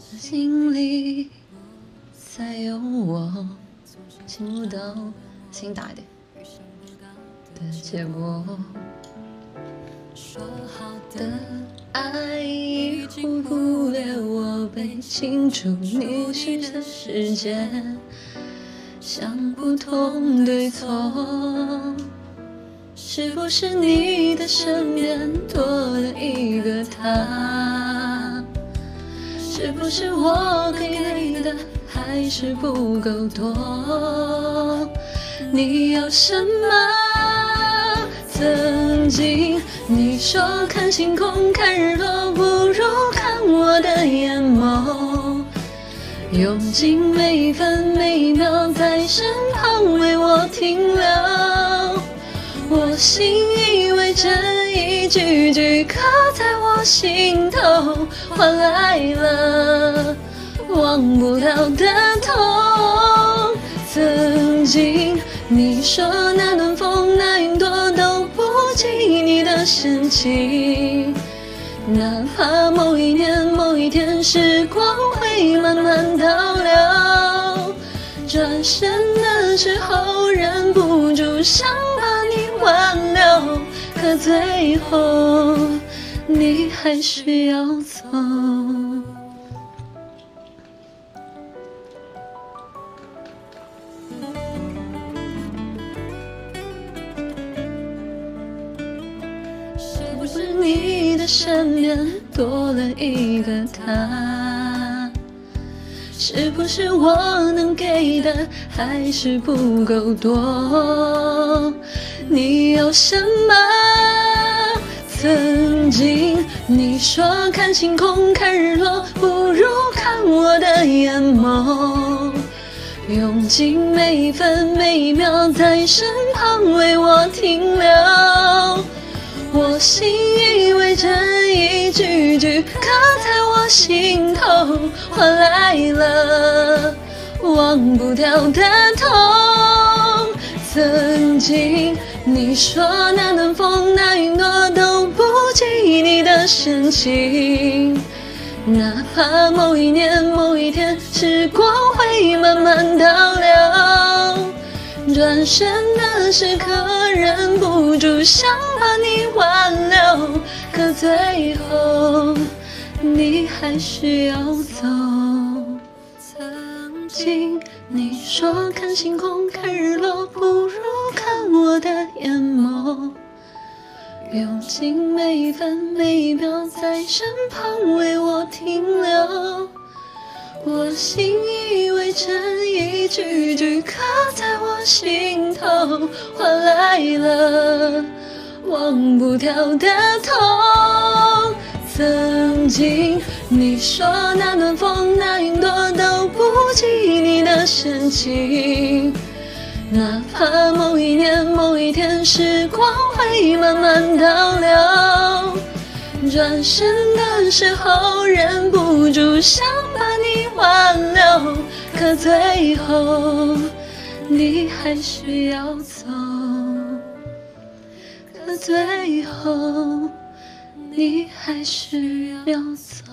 心里再有我，听不到，声音大一点的结果。说好的爱已经忽略我，被清楚你是的世界，想不通对错。是不是你的身边多了一个他？是不是我给你的还是不够多？你要什么？曾经你说看星空看日落不如看我的眼眸，用尽每分每秒在身旁为我停留。我信以为真，一句句刻在我心头，换来了忘不了的痛。曾经你说那暖风那云朵都不及你的深情，哪怕某一年某一天时光会慢慢倒流，转身的时候忍不住想把你。挽留，可最后你还是要走。是不是你的身边多了一个他？是不是我能给的还是不够多？你要什么？曾经你说看星空看日落不如看我的眼眸，用尽每一分每一秒在身旁为我停留。我信以为真，一句句刻在我心头，换来了忘不掉的痛。曾经。你说那暖风那云朵都不及你的深情，哪怕某一年某一天时光会慢慢倒流，转身的时刻忍不住想把你挽留，可最后你还是要走。曾经你说看星空看日落不如。分每秒在身旁为我停留。我信以为真，一句句刻在我心头，换来了忘不掉的痛。曾经你说那暖风那云朵都不及你的深情。哪怕某一年某一天时光会慢慢倒流，转身的时候忍不住想把你挽留，可最后你还是要走，可最后你还是要走。